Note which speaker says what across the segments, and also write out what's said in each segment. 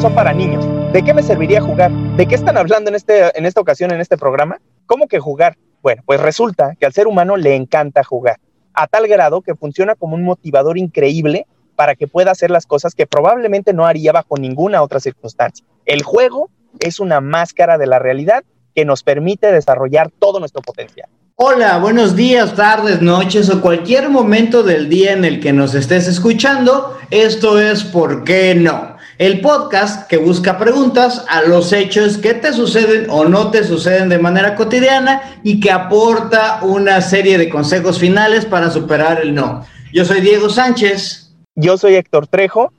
Speaker 1: Son para niños. ¿De qué me serviría jugar? ¿De qué están hablando en, este, en esta ocasión, en este programa? ¿Cómo que jugar? Bueno, pues resulta que al ser humano le encanta jugar, a tal grado que funciona como un motivador increíble para que pueda hacer las cosas que probablemente no haría bajo ninguna otra circunstancia. El juego es una máscara de la realidad que nos permite desarrollar todo nuestro potencial.
Speaker 2: Hola, buenos días, tardes, noches o cualquier momento del día en el que nos estés escuchando. Esto es ¿Por qué no? El podcast que busca preguntas a los hechos que te suceden o no te suceden de manera cotidiana y que aporta una serie de consejos finales para superar el no. Yo soy Diego Sánchez.
Speaker 1: Yo soy Héctor Trejo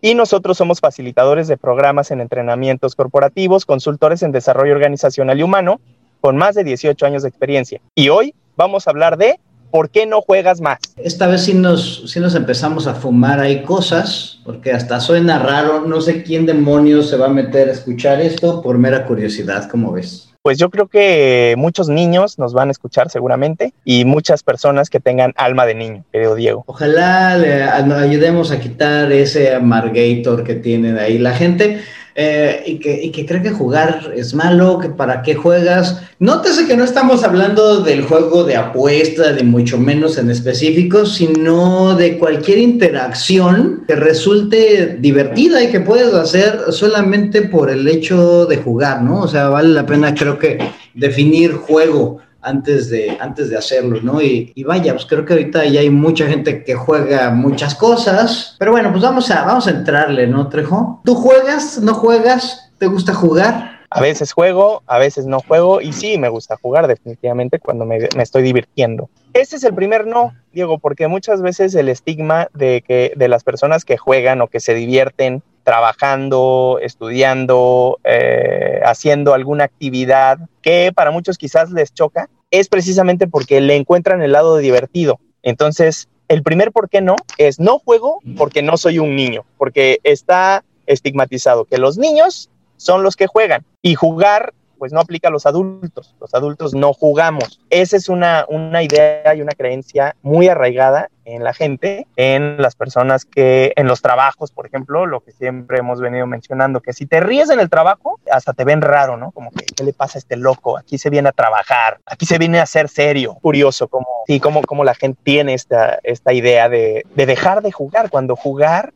Speaker 1: y nosotros somos facilitadores de programas en entrenamientos corporativos, consultores en desarrollo organizacional y humano, con más de 18 años de experiencia. Y hoy vamos a hablar de ¿por qué no juegas más?
Speaker 2: Esta vez sí nos, sí nos empezamos a fumar ahí cosas, porque hasta suena raro, no sé quién demonios se va a meter a escuchar esto por mera curiosidad, ¿cómo ves?
Speaker 1: Pues yo creo que muchos niños nos van a escuchar seguramente y muchas personas que tengan alma de niño, querido Diego.
Speaker 2: Ojalá le ayudemos a quitar ese amargator que tienen ahí la gente. Eh, y, que, y, que, cree que jugar es malo, que para qué juegas. Nótese que no estamos hablando del juego de apuesta, de mucho menos en específico, sino de cualquier interacción que resulte divertida y que puedes hacer solamente por el hecho de jugar, ¿no? O sea, vale la pena creo que definir juego antes de, antes de hacerlo, ¿no? Y, vaya, pues creo que ahorita ya hay mucha gente que juega muchas cosas, pero bueno, pues vamos a, vamos a entrarle, ¿no, Trejo? ¿Tú juegas? ¿No juegas? ¿Te gusta jugar?
Speaker 1: A veces juego, a veces no juego y sí, me gusta jugar definitivamente cuando me, me estoy divirtiendo. Ese es el primer no, Diego, porque muchas veces el estigma de que de las personas que juegan o que se divierten trabajando, estudiando, eh, haciendo alguna actividad que para muchos quizás les choca, es precisamente porque le encuentran el lado divertido. Entonces, el primer por qué no es no juego porque no soy un niño, porque está estigmatizado que los niños son los que juegan y jugar pues no aplica a los adultos. Los adultos no jugamos. Esa es una, una idea y una creencia muy arraigada en la gente, en las personas que, en los trabajos, por ejemplo, lo que siempre hemos venido mencionando, que si te ríes en el trabajo, hasta te ven raro, ¿no? Como que, ¿qué le pasa a este loco? Aquí se viene a trabajar, aquí se viene a ser serio. Curioso, como, sí, como, como la gente tiene esta, esta idea de, de dejar de jugar, cuando jugar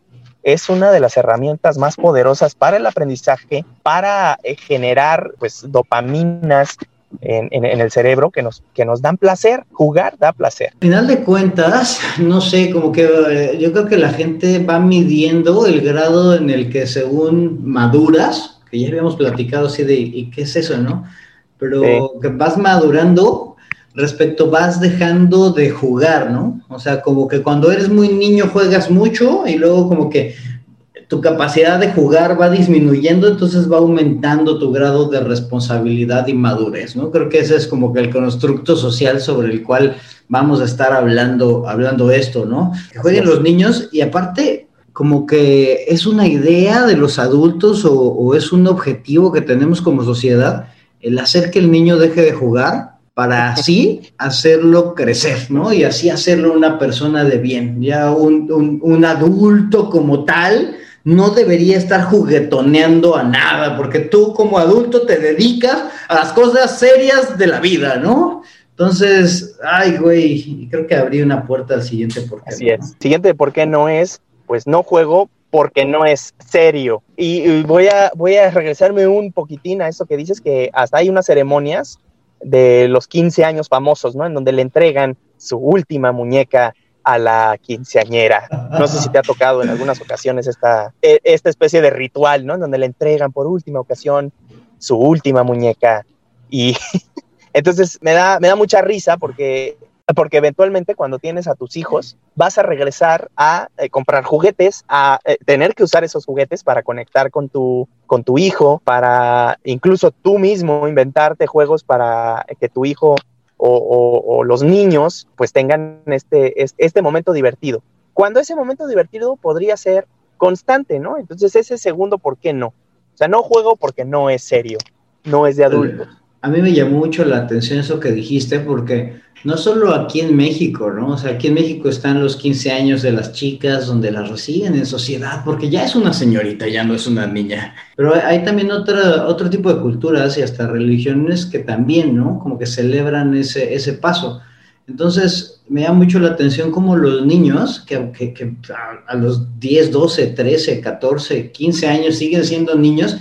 Speaker 1: es una de las herramientas más poderosas para el aprendizaje, para generar pues dopaminas en, el cerebro que nos, que nos dan placer. Jugar da placer.
Speaker 2: Al final de cuentas, no sé, como que eh, yo creo que la gente va midiendo el grado en el que según maduras, que ya habíamos platicado así de, ¿y qué es eso, no? Pero que vas madurando respecto vas dejando de jugar, ¿no? O sea, como que cuando eres muy niño juegas mucho y luego como que tu capacidad de jugar va disminuyendo, entonces va aumentando tu grado de responsabilidad y madurez, ¿no? Creo que ese es como que el constructo social sobre el cual vamos a estar hablando, hablando esto, ¿no? Que jueguen los niños y aparte como que es una idea de los adultos o, o es un objetivo que tenemos como sociedad el hacer que el niño deje de jugar para así hacerlo crecer, ¿no? Y así hacerlo una persona de bien. Ya un, adulto como tal no debería estar juguetoneando a nada, porque tú como adulto te dedicas a las cosas serias de la vida, ¿no? Entonces, ay, güey, creo que abrí una puerta al siguiente por qué.
Speaker 1: Así es. Siguiente por qué no es, pues no juego porque no es serio. Y, voy, a, voy a regresarme un poquitín a eso que dices, que hasta hay unas ceremonias de los 15 años famosos, ¿no? En donde le entregan su última muñeca a la quinceañera. No sé si te ha tocado en algunas ocasiones esta, e, esta especie de ritual, ¿no? En donde le entregan por última ocasión su última muñeca. Y entonces me da, me da mucha risa porque porque eventualmente cuando tienes a tus hijos vas a regresar a eh, comprar juguetes, a eh, tener que usar esos juguetes para conectar con tu, con tu hijo, para incluso tú mismo inventarte juegos para que tu hijo o, los niños pues tengan este, este momento divertido. Cuando ese momento divertido podría ser constante, ¿no? Entonces ese segundo, ¿por qué no? O sea, no juego porque no es serio, no es de adultos
Speaker 2: a mí me llamó mucho la atención eso que dijiste, porque no solo aquí en México, ¿no? O sea, aquí en México están los 15 años de las chicas donde las reciben en sociedad, porque ya es una señorita, ya no es una niña. Pero hay también otra, otro tipo de culturas y hasta religiones que también, ¿no? Como que celebran ese, ese paso. Entonces, me llama mucho la atención como los niños, que, que, a los 10, 12, 13, 14, 15 años siguen siendo niños,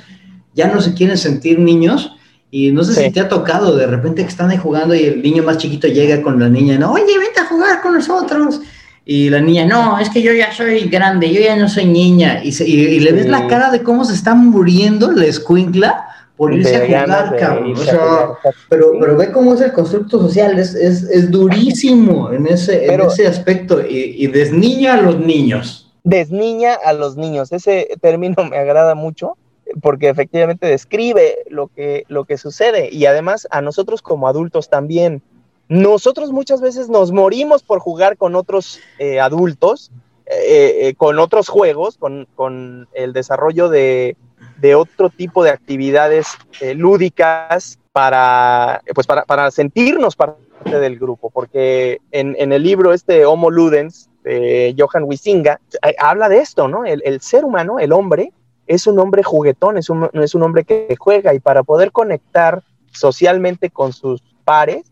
Speaker 2: ya no se quieren sentir niños y no sé
Speaker 1: Sí.
Speaker 2: si te ha tocado de repente que están ahí jugando y el niño más chiquito llega con la niña, no, oye, vente a jugar con nosotros. Y la niña, no, es que yo ya soy grande, yo ya no soy niña. Y, se- y- y le ves
Speaker 1: Sí.
Speaker 2: la cara de cómo se está muriendo la escuincla por irse a
Speaker 1: De
Speaker 2: jugar, cabrón. O sea, pero, pero ve cómo es el constructo social, es, es, es durísimo en ese, en ese aspecto y, y desniña a los niños.
Speaker 1: desniña a los niños. Ese término me agrada mucho porque efectivamente describe lo que, lo que sucede y además a nosotros como adultos también. Nosotros muchas veces nos morimos por jugar con otros eh, adultos, eh, eh, con otros juegos, con, con el desarrollo de, de otro tipo de actividades lúdicas para, pues para, para sentirnos parte del grupo, porque en, en el libro este Homo Ludens de Johan Huizinga eh, habla de esto, ¿no? El, el ser humano, el hombre, es un hombre juguetón, es un, es un hombre que juega y para poder conectar socialmente con sus pares,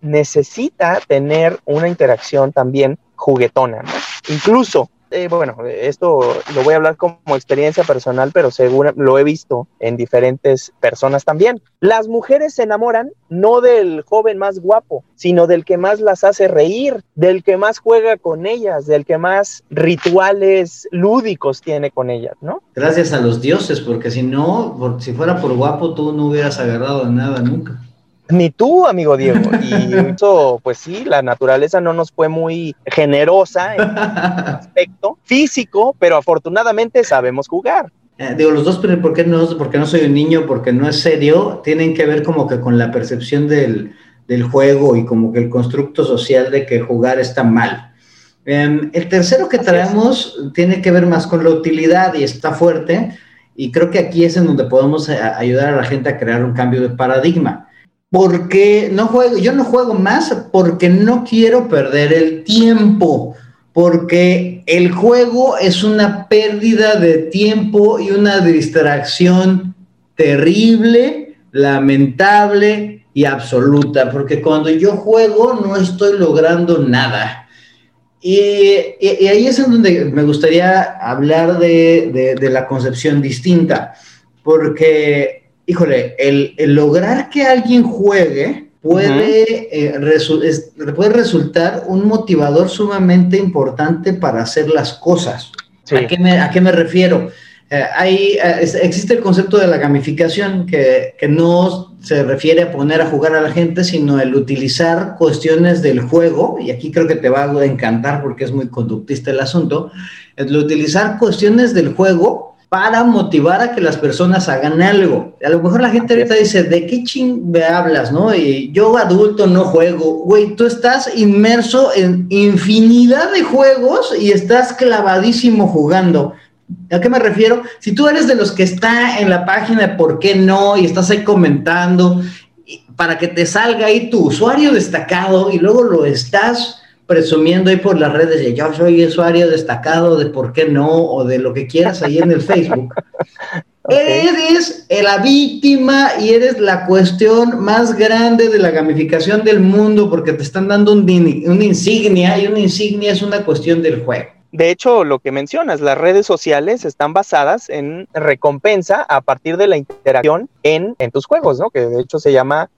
Speaker 1: necesita tener una interacción también juguetona, ¿no? Incluso, eh, bueno, esto lo voy a hablar como experiencia personal, pero seguro lo he visto en diferentes personas también. Las mujeres se enamoran no del joven más guapo, sino del que más las hace reír, del que más juega con ellas, del que más rituales lúdicos tiene con ellas, ¿no?
Speaker 2: Gracias a los dioses, porque si no, si fuera por guapo, tú no hubieras agarrado nada nunca.
Speaker 1: Ni tú, amigo Diego. Y eso, pues sí, la naturaleza no nos fue muy generosa en aspecto físico, pero afortunadamente sabemos jugar.
Speaker 2: Eh, digo, los dos, pero ¿por qué no? Porque no soy un niño, porque no es serio, tienen que ver como que con la percepción del, del juego y como que el constructo social de que jugar está mal. Em, el tercero que traemos tiene que ver más con la utilidad y está fuerte, y creo que aquí es en donde podemos eh, ayudar a la gente a crear un cambio de paradigma. Porque no juego, yo no juego más porque no quiero perder el tiempo porque el juego es una pérdida de tiempo y una distracción terrible, lamentable y absoluta, porque cuando yo juego no estoy logrando nada. Y, ahí es en donde me gustaría hablar de, de- de la concepción distinta, porque, híjole, el, el lograr que alguien juegue puede, eh, resu- es- puede resultar un motivador sumamente importante para hacer las cosas.
Speaker 1: Sí.
Speaker 2: ¿A, qué me, a qué me refiero? Eh, hay, eh, es- existe el concepto de la gamificación que, que no se refiere a poner a jugar a la gente, sino el utilizar cuestiones del juego, y aquí creo que te va a encantar porque es muy conductista el asunto, el utilizar cuestiones del juego para motivar a que las personas hagan algo. A lo mejor la gente ahorita dice, ¿de qué ching me hablas, no? Y yo adulto no juego. Güey, tú estás inmerso en infinidad de juegos y estás clavadísimo jugando. ¿A qué me refiero? Si tú eres de los que está en la página de por qué no y estás ahí comentando para que te salga ahí tu usuario destacado y luego lo estás presumiendo ahí por las redes de yo soy usuario destacado de por qué no o de lo que quieras ahí en el Facebook.
Speaker 1: Ok.
Speaker 2: Eres la víctima y eres la cuestión más grande de la gamificación del mundo porque te están dando un una insignia y una insignia es una cuestión del juego.
Speaker 1: De hecho, lo que mencionas, las redes sociales están basadas en recompensa a partir de la interacción en, en tus juegos, ¿no? Que de hecho se llama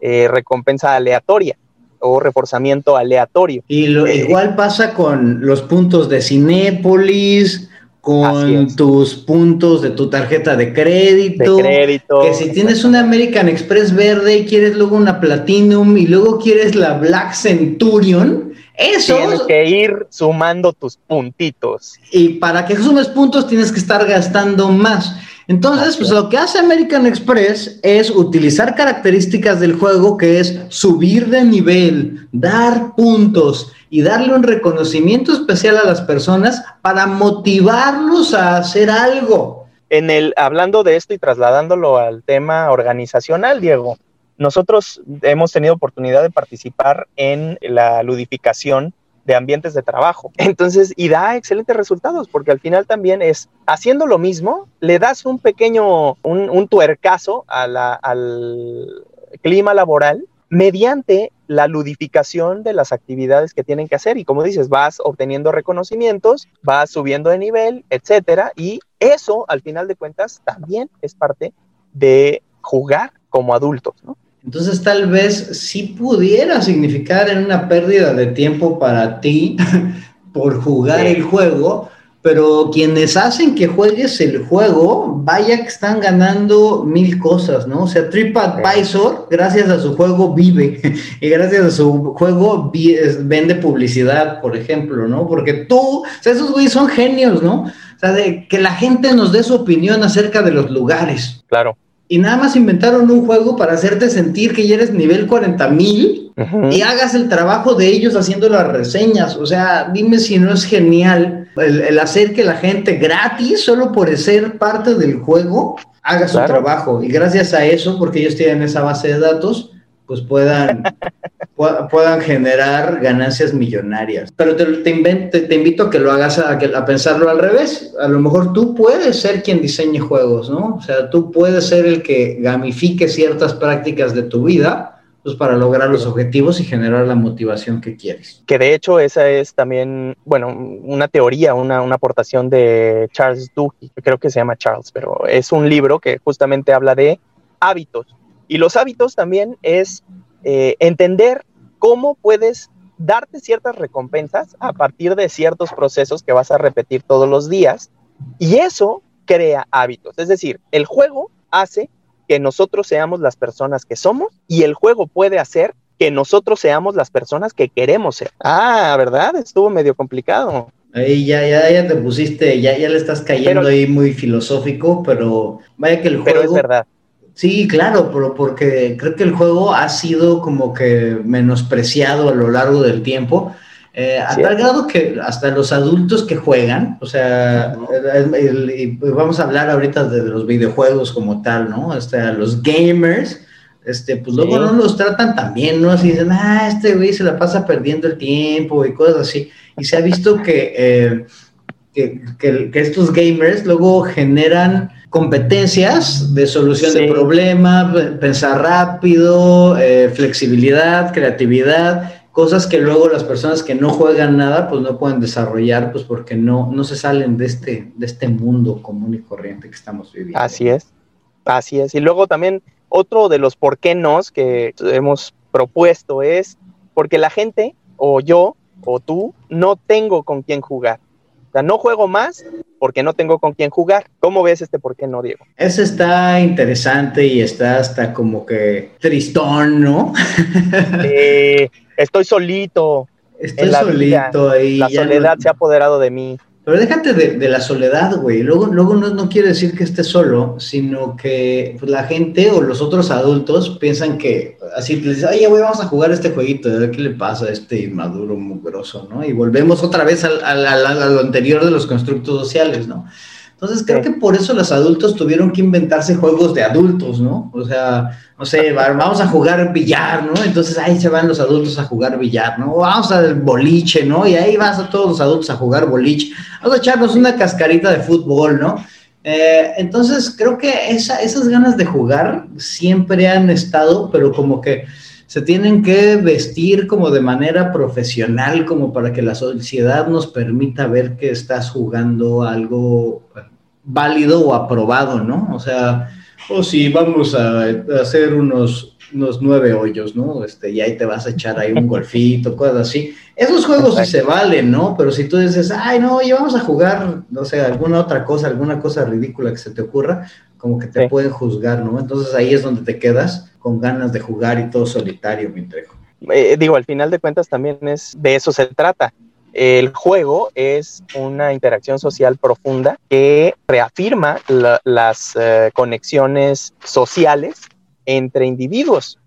Speaker 1: eh, recompensa aleatoria o reforzamiento aleatorio.
Speaker 2: Y lo,
Speaker 1: Eh,
Speaker 2: igual pasa con los puntos de Cinépolis, con tus puntos de tu tarjeta de
Speaker 1: De
Speaker 2: crédito.
Speaker 1: crédito.
Speaker 2: Que si tienes una American Express verde y quieres luego una Platinum y luego quieres la Black Centurion, eso
Speaker 1: Tienes que ir sumando tus puntitos.
Speaker 2: y para que sumes puntos tienes que estar gastando más. Entonces, pues
Speaker 1: es.
Speaker 2: lo que hace American Express es utilizar características del juego que es subir de nivel, dar puntos y darle un reconocimiento especial a las personas para motivarlos a hacer algo.
Speaker 1: En el, hablando de esto y trasladándolo al tema organizacional, Diego, nosotros hemos tenido oportunidad de participar en la ludificación de ambientes de trabajo. Entonces, y da excelentes resultados, porque al final también es haciendo lo mismo, le das un pequeño, un, tuercazo al clima laboral mediante la ludificación de las actividades que tienen que hacer. Y como dices, vas obteniendo reconocimientos, vas subiendo de nivel, etcétera. Y eso, al final de cuentas, también es parte de jugar como adultos, ¿no?
Speaker 2: Entonces tal vez sí pudiera significar en una pérdida de tiempo para ti por jugar el juego, pero quienes hacen que juegues el juego, vaya que están ganando mil cosas, ¿no? O sea, TripAdvisor, gracias a su juego, vive y gracias a su juego vende publicidad, por ejemplo, ¿no? Porque tú, o sea, esos güeyes son genios, ¿no? O sea, de que la gente nos dé su opinión acerca de los lugares.
Speaker 1: Claro
Speaker 2: y nada más inventaron un juego para hacerte sentir que ya eres nivel 40 mil y hagas el trabajo de ellos haciendo las reseñas. O sea, dime si no es genial el, hacer que la gente gratis, solo por ser parte del juego, haga su trabajo. Y gracias a eso, porque ellos tienen esa base de datos, pues puedan, puedan generar ganancias millonarias. Pero te, te, invito a que lo hagas, a, a, pensarlo al revés. A lo mejor tú puedes ser quien diseñe juegos, ¿no? O sea, tú puedes ser el que gamifique ciertas prácticas de tu vida pues para lograr los objetivos y generar la motivación que quieres.
Speaker 1: Que de hecho esa es también, bueno, una teoría, una, una aportación de Charles Duhigg, creo que se llama Charles, pero es un libro que justamente habla de hábitos y los hábitos también es eh, entender cómo puedes darte ciertas recompensas a partir de ciertos procesos que vas a repetir todos los días y eso crea hábitos. Es decir, el juego hace que nosotros seamos las personas que somos y el juego puede hacer que nosotros seamos las personas que queremos ser. Ah, ¿verdad? Estuvo medio complicado.
Speaker 2: Ahí ya, ya, ya te pusiste, ya, ya le estás cayendo ahí muy filosófico, pero vaya que el juego...
Speaker 1: Pero es verdad.
Speaker 2: Sí, claro, pero porque creo que el juego ha sido como que menospreciado a lo largo del tiempo, eh, a tal grado que hasta los adultos que juegan, o sea, vamos a hablar ahorita de, los videojuegos como tal, ¿no? Hasta los gamers, este, pues luego no los tratan tan bien, ¿no? Así dicen, ah, este güey se la pasa perdiendo el tiempo y cosas así. Y se ha visto que, eh, que estos gamers luego generan competencias de solución de problemas, pensar rápido, eh, flexibilidad, creatividad, cosas que luego las personas que no juegan nada pues no pueden desarrollar pues porque no, no se salen de este, de este mundo común y corriente que estamos viviendo.
Speaker 1: Así es, así es. Y luego también otro de los por qué no que hemos propuesto es porque la gente o yo o tú no tengo con quién jugar. O sea, no juego más porque no tengo con quién jugar. ¿Cómo ves este por qué no, Diego?
Speaker 2: Ese está interesante y está hasta como que tristón, ¿no?
Speaker 1: estoy solito.
Speaker 2: Estoy solito ahí.
Speaker 1: La soledad se ha apoderado de mí.
Speaker 2: Pero déjate de, la soledad, güey. Luego, luego no, quiere decir que estés solo, sino que pues, la gente o los otros adultos piensan que así les dicen, oye, güey, vamos a jugar este jueguito, ¿qué le pasa a este inmaduro mugroso, no? Y volvemos otra vez al, a lo anterior de los constructos sociales, ¿no? Entonces creo que por eso los adultos tuvieron que inventarse juegos de adultos, ¿no? O sea, no sé, vamos a jugar billar, ¿no? Entonces ahí se van los adultos a jugar billar, ¿no? Vamos al boliche, ¿no? Y ahí vas a todos los adultos a jugar boliche. Vamos a echarnos una cascarita de fútbol, ¿no? Eh, entonces creo que esas ganas de jugar siempre han estado, pero como que se tienen que vestir como de manera profesional, como para que la sociedad nos permita ver que estás jugando algo válido o aprobado, ¿no? O sea, o si vamos a, hacer unos, unos nueve hoyos, ¿no? Este, y ahí te vas a echar ahí un golfito, cosas así. Esos juegos sí se valen, ¿no? Pero si tú dices, ay, no, oye, vamos a jugar, no sé, alguna otra cosa, alguna cosa ridícula que se te ocurra, como que te pueden juzgar, ¿no? Entonces ahí es donde te quedas con ganas de jugar y todo solitario, mi trejo.
Speaker 1: Eh, digo, al final de cuentas también es de eso se trata. El juego es una interacción social profunda que reafirma las eh, conexiones sociales entre individuos.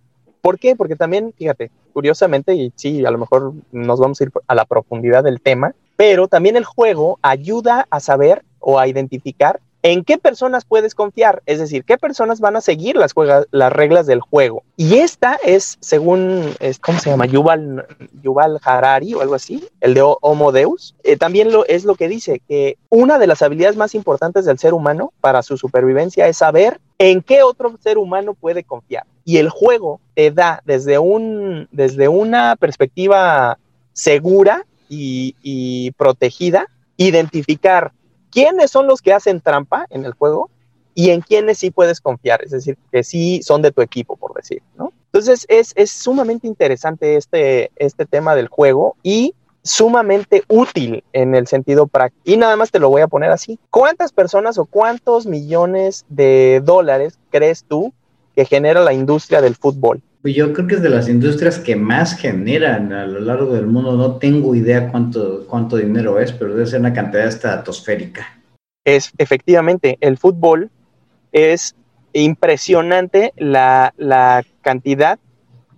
Speaker 1: ¿Por qué? Porque también, fíjate, curiosamente, y sí, a lo mejor nos vamos a ir a la profundidad del tema, pero también el juego ayuda a saber o a identificar ¿En qué personas puedes confiar? Es decir, ¿qué personas van a seguir las, las reglas del juego? Y esta es, según, ¿cómo se llama? Yuval, Yuval Harari o algo así, el de Homo Deus. Eh, también lo, es lo que dice, que una de las habilidades más importantes del ser humano para su supervivencia es saber en qué otro ser humano puede confiar. Y el juego te da desde, un, desde una perspectiva segura y protegida, identificar quiénes son los que hacen trampa en el juego y en quiénes sí puedes confiar, es decir, que sí son de tu equipo, por decir, ¿no? Entonces es, es sumamente interesante este, este tema del juego y sumamente útil en el sentido práctico. Y nada más te lo voy a poner así. ¿Cuántas personas o cuántos millones de dólares crees tú que genera la industria del fútbol?
Speaker 2: Pues yo creo que es de las industrias que más generan a lo largo del mundo. No tengo idea cuánto, cuánto dinero es, pero debe ser una cantidad estratosférica.
Speaker 1: Es efectivamente, el fútbol es impresionante la, la cantidad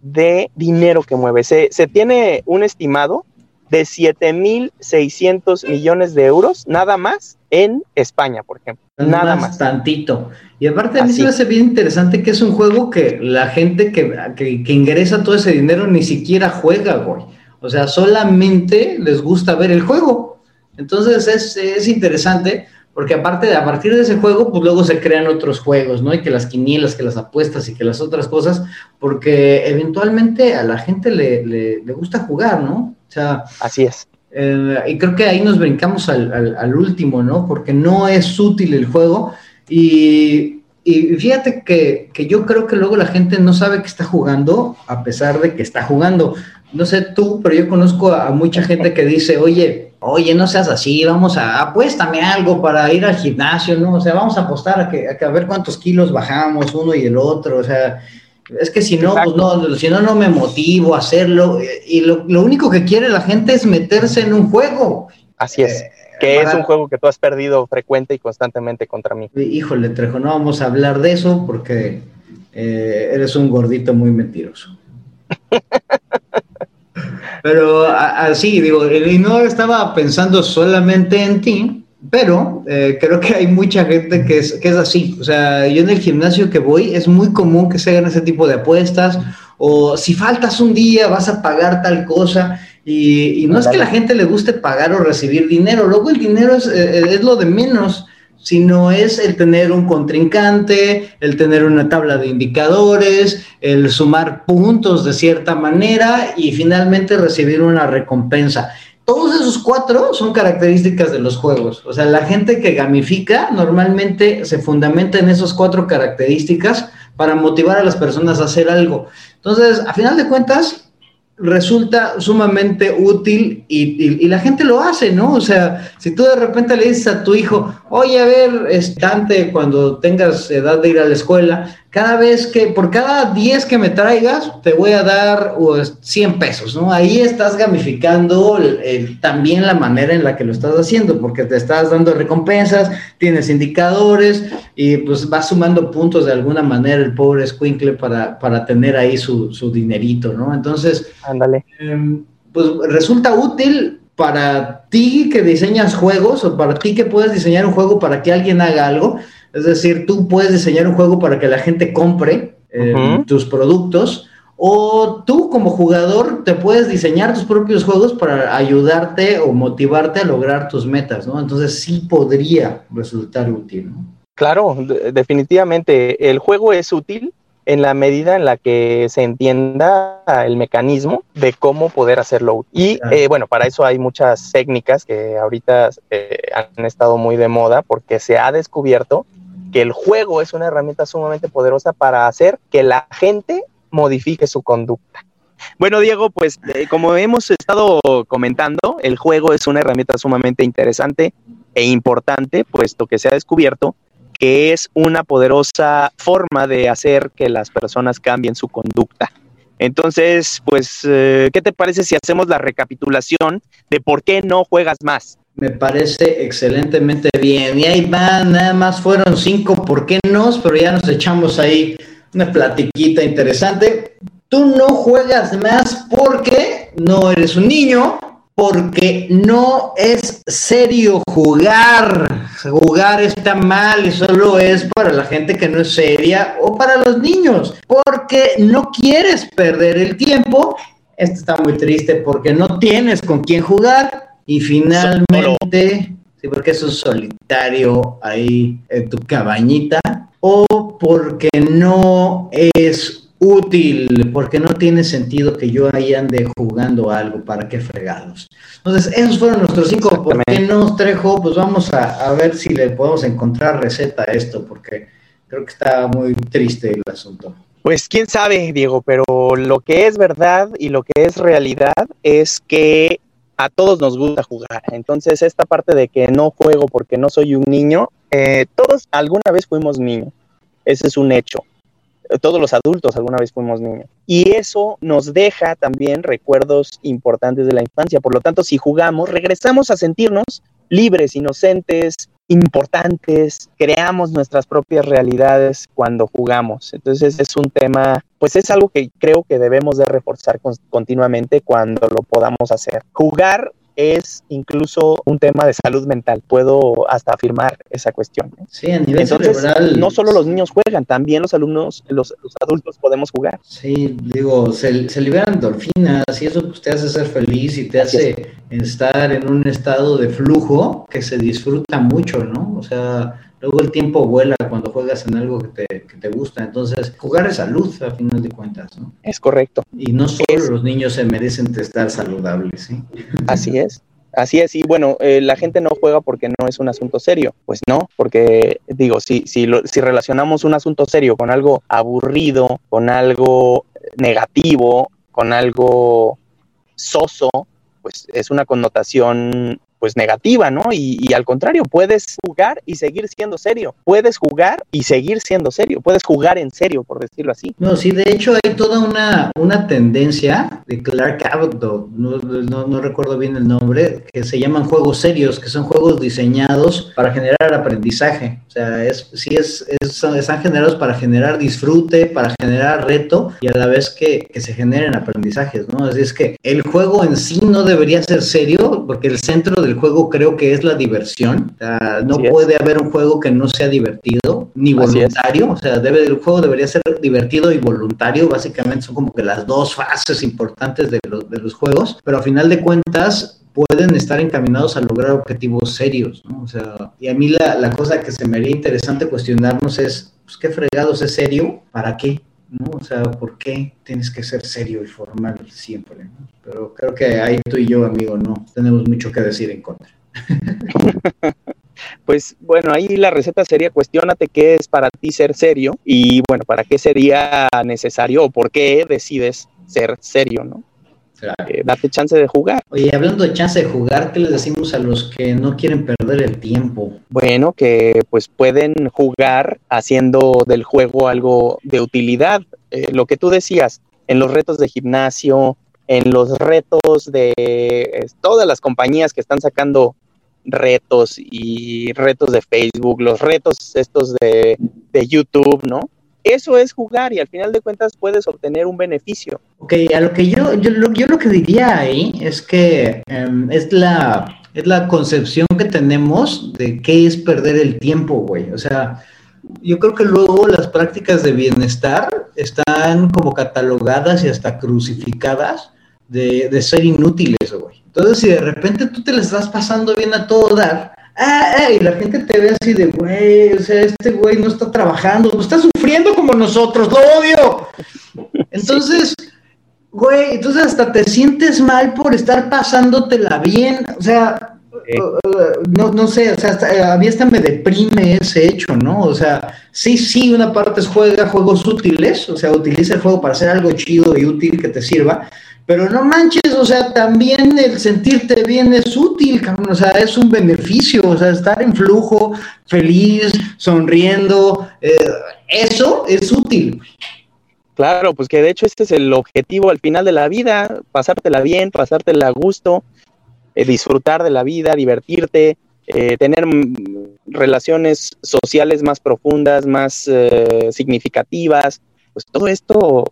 Speaker 1: de dinero que mueve. Se, se tiene un estimado de 7.600 millones de euros, nada más en España, por ejemplo. Nada más.
Speaker 2: Tantito. Y aparte a mí se me hace bien interesante que es un juego que la gente que, que, ingresa todo ese dinero ni siquiera juega, güey. O sea, solamente les gusta ver el juego. Entonces es, es interesante porque aparte de a partir de ese juego, pues luego se crean otros juegos, ¿no? Y que las quinielas, que las apuestas y que las otras cosas, porque eventualmente a la gente le, le, le gusta jugar, ¿no?
Speaker 1: O sea, así es.
Speaker 2: Eh, y creo que ahí nos brincamos al, último, ¿no? Porque no es útil el juego. Y, fíjate que, yo creo que luego la gente no sabe que está jugando a pesar de que está jugando. No sé tú, pero yo conozco a, mucha gente que dice, oye, oye, no seas así, vamos a, apuéstame algo para ir al gimnasio, ¿no? O sea, vamos a apostar a, que, a ver cuántos kilos bajamos uno y el otro, o sea, es que si no, pues no, si no, no me motivo a hacerlo. Y lo, único que quiere la gente es meterse en un juego.
Speaker 1: Así es. Eh, que es un juego que tú has perdido frecuente y constantemente contra mí.
Speaker 2: Híjole, Trejo, no vamos a hablar de eso porque eh, eres un gordito muy mentiroso. Pero así, digo, y no estaba pensando solamente en ti, pero eh, creo que hay mucha gente que es, que es así. O sea, yo en el gimnasio que voy es muy común que se hagan ese tipo de apuestas o si faltas un día vas a pagar tal cosa. Y, no es que la gente le guste pagar o recibir dinero, luego el dinero es, eh, es lo de menos, sino es el tener un contrincante, el tener una tabla de indicadores, el sumar puntos de cierta manera y finalmente recibir una recompensa todos esos cuatro son características de los juegos. O sea, la gente que gamifica normalmente se fundamenta en esas cuatro características para motivar a las personas a hacer algo. Entonces, a final de cuentas, resulta sumamente útil y, la gente lo hace, ¿no? O sea, si tú de repente le dices a tu hijo, oye, a ver, estante, cuando tengas edad de ir a la escuela, cada vez que, por cada 10 que me traigas, te voy a dar 100 pesos, ¿no? Ahí estás gamificando también la manera en la que lo estás haciendo, porque te estás dando recompensas, tienes indicadores y pues vas sumando puntos de alguna manera el pobre Squinkle para, para tener ahí su, su dinerito, ¿no? Entonces,
Speaker 1: ándale.
Speaker 2: Em, pues resulta útil para ti que diseñas juegos o para ti que puedes diseñar un juego para que alguien haga algo es decir, tú puedes diseñar un juego para que la gente compre eh, tus productos o tú como jugador te puedes diseñar tus propios juegos para ayudarte o motivarte a lograr tus metas, ¿no? Entonces sí podría resultar útil, ¿no?
Speaker 1: Claro, definitivamente el juego es útil en la medida en la que se entienda el mecanismo de cómo poder hacerlo. Y eh, bueno, para eso hay muchas técnicas que ahorita eh, han estado muy de moda porque se ha descubierto que el juego es una herramienta sumamente poderosa para hacer que la gente modifique su conducta. Bueno, Diego, pues eh, como hemos estado comentando, el juego es una herramienta sumamente interesante e importante, puesto que se ha descubierto que es una poderosa forma de hacer que las personas cambien su conducta. Entonces, pues, eh, ¿qué te parece si hacemos la recapitulación de por qué no juegas más?
Speaker 2: Me parece excelentemente bien. Y ahí va, nada más fueron cinco por qué no, pero ya nos echamos ahí una platiquita interesante. Tú no juegas más porque no eres un niño, porque no es serio jugar. Jugar está mal y solo es para la gente que no es seria o para los niños, porque no quieres perder el tiempo. Esto está muy triste porque no tienes con quién jugar y finalmente, sí, porque es un solitario ahí en tu cabañita o porque no es útil, porque no tiene sentido que yo ahí ande jugando algo, ¿para qué fregados? Entonces, esos fueron nuestros cinco, ¿por qué no, Trejo? Pues vamos a, a, ver si le podemos encontrar receta a esto, porque creo que está muy triste el asunto.
Speaker 1: Pues quién sabe, Diego, pero lo que es verdad y lo que es realidad es que a todos nos gusta jugar. Entonces, esta parte de que no juego porque no soy un niño, eh, todos alguna vez fuimos niños. Ese es un hecho todos los adultos alguna vez fuimos niños. Y eso nos deja también recuerdos importantes de la infancia. Por lo tanto, si jugamos, regresamos a sentirnos libres, inocentes, importantes, creamos nuestras propias realidades cuando jugamos. Entonces es un tema, pues es algo que creo que debemos de reforzar continuamente cuando lo podamos hacer. Jugar es incluso un tema de salud mental. Puedo hasta afirmar esa cuestión.
Speaker 2: Sí, a nivel
Speaker 1: Entonces, No solo los niños juegan, también los alumnos, los, adultos podemos jugar.
Speaker 2: Sí, digo, se, se liberan endorfinas y eso pues, te hace ser feliz y te hace estar en un estado de flujo que se disfruta mucho, ¿no? O sea, luego el tiempo vuela cuando juegas en algo que te, que te gusta. Entonces, jugar es salud, a final de cuentas, ¿no?
Speaker 1: Es correcto.
Speaker 2: Y no solo los niños se merecen estar saludables, ¿sí?
Speaker 1: Así es. Así es, y bueno, eh, la gente no juega porque no es un asunto serio. Pues no, porque digo, si, si, lo, si relacionamos un asunto serio con algo aburrido, con algo negativo, con algo soso, pues es una connotación pues negativa, ¿no? Y, al contrario, puedes jugar y seguir siendo serio. Puedes jugar y seguir siendo serio. Puedes jugar en serio, por decirlo así.
Speaker 2: No, sí, de hecho hay toda una, una tendencia de Clark Abbott, no, no, recuerdo bien el nombre, que se llaman juegos serios, que son juegos diseñados para generar aprendizaje. O sea, es, sí es, están generados para generar disfrute, para generar reto y a la vez que, que se generen aprendizajes, ¿no? Así es que el juego en sí no debería ser serio porque el centro de el juego creo que es la diversión. no puede haber un juego que no sea divertido ni voluntario. O sea, debe, el juego debería ser divertido y voluntario. Básicamente son como que las dos fases importantes de, de los juegos. Pero a final de cuentas, pueden estar encaminados a lograr objetivos serios, ¿no? O sea, y a mí la, la cosa que se me haría interesante cuestionarnos es, pues, ¿qué fregados es serio? ¿Para qué? ¿No? O sea, ¿por qué tienes que ser serio y formal siempre? Pero creo que ahí tú y yo, amigo, no tenemos mucho que decir en contra.
Speaker 1: pues bueno, ahí la receta sería cuestionate qué es para ti ser serio y bueno, para qué sería necesario o por qué decides ser serio, ¿no? Eh, date chance de jugar.
Speaker 2: Oye, hablando de chance de jugar, ¿qué les decimos a los que no quieren perder el tiempo?
Speaker 1: Bueno, que pues pueden jugar haciendo del juego algo de utilidad. Eh, lo que tú decías, en los retos de gimnasio, en los retos de todas las compañías que están sacando retos y retos de Facebook, los retos estos de, de YouTube, ¿no? Eso es jugar y al final de cuentas puedes obtener un beneficio.
Speaker 2: Ok, a lo que yo, yo, lo, yo lo que diría ahí es que em, es, la, es la concepción que tenemos de qué es perder el tiempo, güey. O sea, yo creo que luego las prácticas de bienestar están como catalogadas y hasta crucificadas de, de ser inútiles, güey. Entonces, si de repente tú te le estás pasando bien a todo dar, ah, y la gente te ve así de, güey, o sea, este güey no está trabajando, no está sufriendo como nosotros, lo odio. Entonces, güey, entonces hasta te sientes mal por estar pasándotela bien, o sea, no, no sé, o sea, a mí hasta me deprime ese hecho, ¿no? O sea, sí, sí, una parte es juega juegos útiles, o sea, utiliza el juego para hacer algo chido y útil que te sirva, pero no manches, o sea, también el sentirte bien es útil, o sea, es un beneficio, o sea, estar en flujo, feliz, sonriendo, eh, eso es útil.
Speaker 1: Claro, pues que de hecho este es el objetivo al final de la vida, pasártela bien, pasártela a gusto, eh, disfrutar de la vida, divertirte, eh, tener relaciones sociales más profundas, más significativas, pues todo esto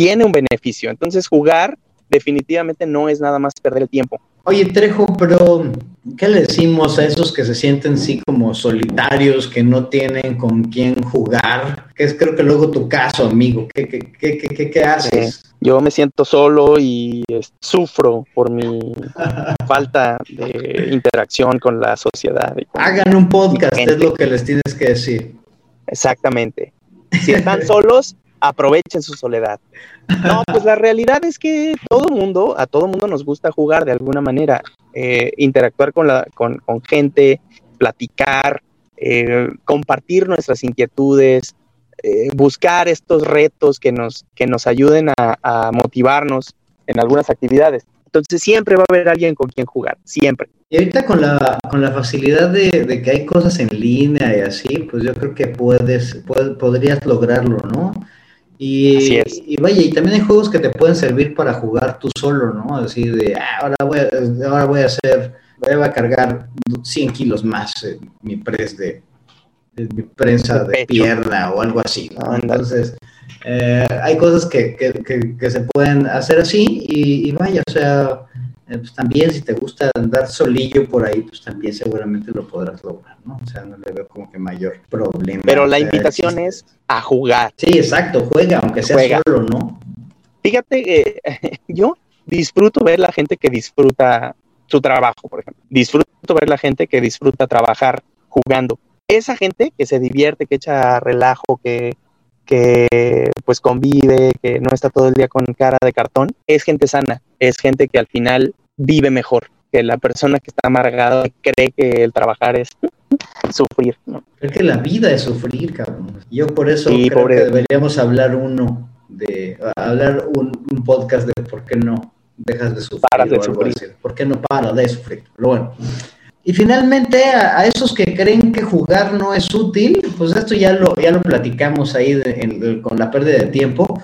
Speaker 1: tiene un beneficio. Entonces jugar definitivamente no es nada más perder el tiempo.
Speaker 2: Oye, Trejo, pero ¿qué le decimos a esos que se sienten así como solitarios, que no tienen con quién jugar? Que es creo que luego tu caso, amigo. ¿Qué, qué, qué, qué, qué haces?
Speaker 1: yo me siento solo y sufro por mi falta de interacción con la sociedad.
Speaker 2: Hagan un podcast, es lo que les tienes que decir.
Speaker 1: Exactamente. Si están solos, aprovechen su soledad. No, pues la realidad es que todo mundo, a todo mundo nos gusta jugar de alguna manera, eh, interactuar con, la, con, gente, platicar, eh, compartir nuestras inquietudes, eh, buscar estos retos que nos, que nos ayuden a, motivarnos en algunas actividades. Entonces siempre va a haber alguien con quien jugar, siempre.
Speaker 2: Y ahorita con la, con la facilidad de, que hay cosas en línea y así, pues yo creo que puedes, podrías lograrlo, ¿no? Y, y vaya, y también hay juegos que te pueden servir para jugar tú solo, ¿no? Así de, ah, ahora, voy a, ahora voy a hacer, voy a cargar 100 kilos más mi press de, mi prensa de, pierna o algo así, ¿no? Entonces, eh, hay cosas que, que, que, se pueden hacer así y, y vaya, o sea, eh, pues también si te gusta andar solillo por ahí, pues también seguramente lo podrás lograr, ¿no? O sea, no le veo como que mayor problema.
Speaker 1: Pero la invitación es a jugar.
Speaker 2: Sí, exacto, juega, aunque sea solo, ¿no?
Speaker 1: Fíjate, que yo disfruto ver la gente que disfruta su trabajo, por ejemplo. Disfruto ver la gente que disfruta trabajar jugando. Esa gente que se divierte, que echa relajo, que, que pues convive, que no está todo el día con cara de cartón, es gente sana, es gente que al final vive mejor que la persona que está amargada y cree que el trabajar es sufrir. ¿no?
Speaker 2: Es que la vida es sufrir, cabrón. Yo por eso creo que deberíamos hablar uno de hablar un, podcast de por qué no dejas de sufrir.
Speaker 1: Para de sufrir.
Speaker 2: ¿Por qué no para de sufrir? Pero bueno. Y finalmente, a, esos que creen que jugar no es útil, pues esto ya lo, ya lo platicamos ahí con la pérdida de tiempo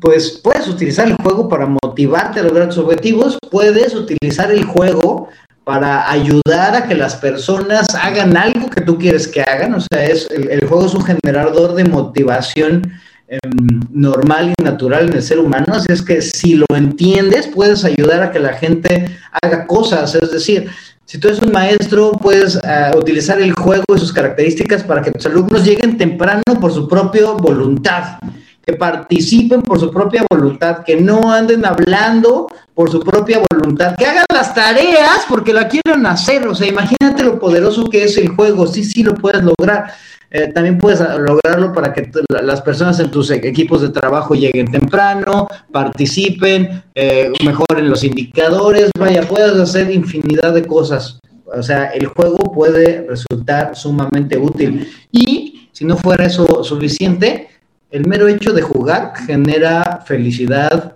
Speaker 2: pues puedes utilizar el juego para motivarte a lograr tus objetivos, puedes utilizar el juego para ayudar a que las personas hagan algo que tú quieres que hagan, o sea, es, el, juego es un generador de motivación em, normal y natural en el ser humano, así es que si lo entiendes, puedes ayudar a que la gente haga cosas, es decir, si tú eres un maestro, puedes ah, utilizar el juego y sus características para que tus alumnos lleguen temprano por su propia voluntad que participen por su propia voluntad, que no anden hablando por su propia voluntad, que hagan las tareas porque la quieren hacer. O sea, imagínate lo poderoso que es el juego. Sí, sí lo puedes lograr. Eh, también puedes lograrlo para que las personas en tus equipos de trabajo lleguen temprano, participen, eh, mejoren los indicadores. Vaya, puedes hacer infinidad de cosas. O sea, el juego puede resultar sumamente útil. Y si no fuera eso suficiente, el mero hecho de jugar genera felicidad,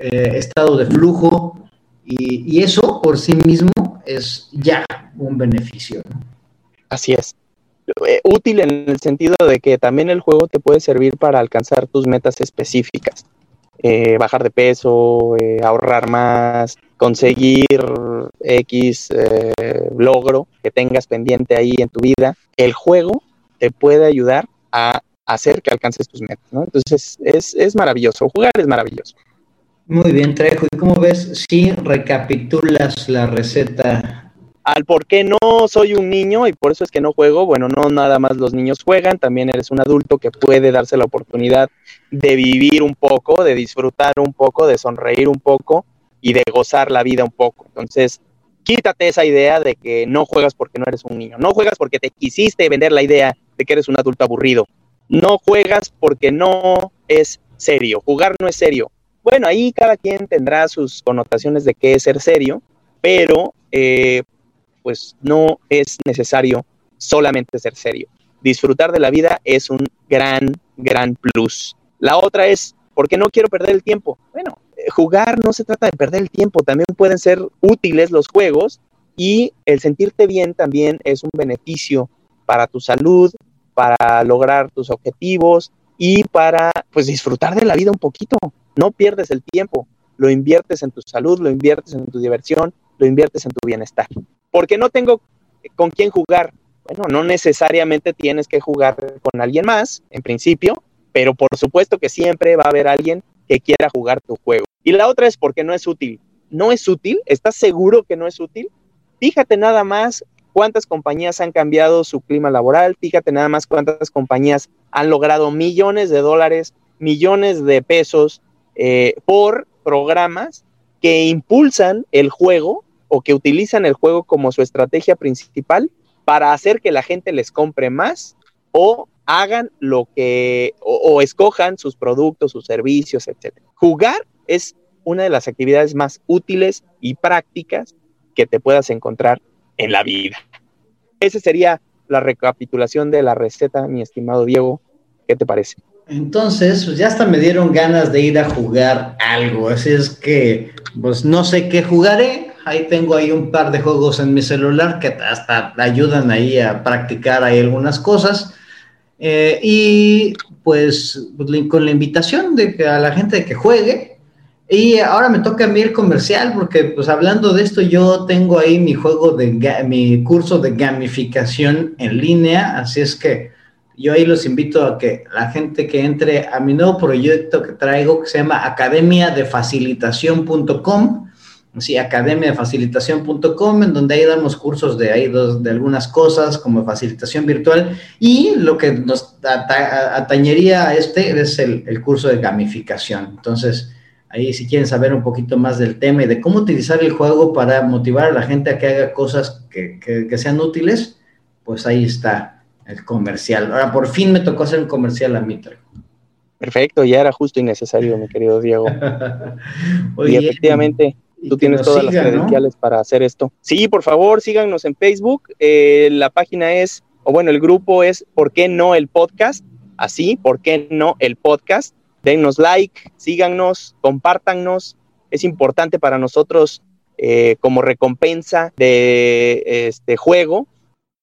Speaker 2: eh, estado de flujo, y, eso por sí mismo es ya un beneficio.
Speaker 1: Así es. Eh, útil en el sentido de que también el juego te puede servir para alcanzar tus metas específicas. Eh, bajar de peso, ahorrar más, conseguir X logro que tengas pendiente ahí en tu vida. El juego te puede ayudar a hacer que alcances tus metas, ¿no? Entonces es, es maravilloso, jugar es maravilloso.
Speaker 2: Muy bien, Trejo. ¿Y cómo ves si recapitulas la receta?
Speaker 1: Al por qué no soy un niño y por eso es que no juego, bueno, no nada más los niños juegan, también eres un adulto que puede darse la oportunidad de vivir un poco, de disfrutar un poco, de sonreír un poco y de gozar la vida un poco. Entonces, quítate esa idea de que no juegas porque no eres un niño, no juegas porque te quisiste vender la idea de que eres un adulto aburrido, no juegas porque no es serio, jugar no es serio. Bueno, ahí cada quien tendrá sus connotaciones de qué es ser serio, pero eh, pues no es necesario solamente ser serio. Disfrutar de la vida es un gran, gran plus. La otra es, ¿por qué no quiero perder el tiempo? Bueno, eh, jugar no se trata de perder el tiempo, también pueden ser útiles los juegos y el sentirte bien también es un beneficio para tu salud, para lograr tus objetivos y para pues disfrutar de la vida un poquito. No pierdes el tiempo, lo inviertes en tu salud, lo inviertes en tu diversión, lo inviertes en tu bienestar. Porque no tengo con quién jugar. Bueno, no necesariamente tienes que jugar con alguien más, en principio, pero por supuesto que siempre va a haber alguien que quiera jugar tu juego. Y la otra es porque no es útil. no es útil? ¿Estás seguro que no es útil? Fíjate nada más cuántas compañías han cambiado su clima laboral, fíjate nada más cuántas compañías han logrado millones de dólares, millones de pesos eh, por programas que impulsan el juego o que utilizan el juego como su estrategia principal para hacer que la gente les compre más o hagan lo que, o, escojan sus productos, sus servicios, etc. Jugar es una de las actividades más útiles y prácticas que te puedas encontrar en la vida. Esa sería la recapitulación de la receta, mi estimado Diego. ¿Qué te parece?
Speaker 2: Entonces, pues ya hasta me dieron ganas de ir a jugar algo. Así es que, pues no sé qué jugaré. Ahí tengo ahí un par de juegos en mi celular que hasta ayudan ahí a practicar ahí algunas cosas. Eh, y pues, pues con la invitación de que a la gente que juegue. Y ahora me toca a mí el comercial, porque pues hablando de esto, yo tengo ahí mi juego de mi curso de gamificación en línea, así es que yo ahí los invito a que la gente que entre a mi nuevo proyecto que traigo, que se llama Academia de Facilitación.com, sí, academiafacilitación.com, en donde ahí damos cursos de ahí de algunas cosas como facilitación virtual y lo que nos atañería a este es el, curso de gamificación. Entonces, ahí si quieren saber un poquito más del tema y de cómo utilizar el juego para motivar a la gente a que haga cosas que, que sean útiles, pues ahí está el comercial. Ahora, por fin me tocó hacer un comercial a mí.
Speaker 1: Perfecto, ya era justo y necesario, mi querido Diego. y efectivamente, Tú tienes todas las credenciales para hacer esto. Sí, por favor, síganos en Facebook. Eh, la página es, o bueno, el grupo es ¿Por qué no el podcast? Así, ¿por qué no el podcast? Denos like, síganos, compártanos. Es importante para nosotros eh, como recompensa de este juego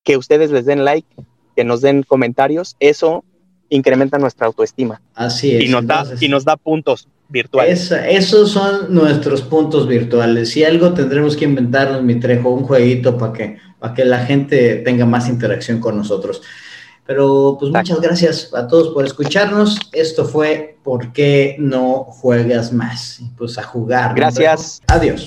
Speaker 1: que ustedes les den like, que nos den comentarios. Eso incrementa nuestra autoestima.
Speaker 2: Así es.
Speaker 1: Y nos, da, y nos da puntos virtuales.
Speaker 2: esos son nuestros puntos virtuales. Si algo tendremos que inventarnos, mi trejo, un jueguito para que, para que la gente tenga más interacción con nosotros. Pero pues muchas gracias a todos por escucharnos. Esto fue ¿Por qué no juegas más? Pues a jugar.
Speaker 1: Gracias.
Speaker 2: Adiós.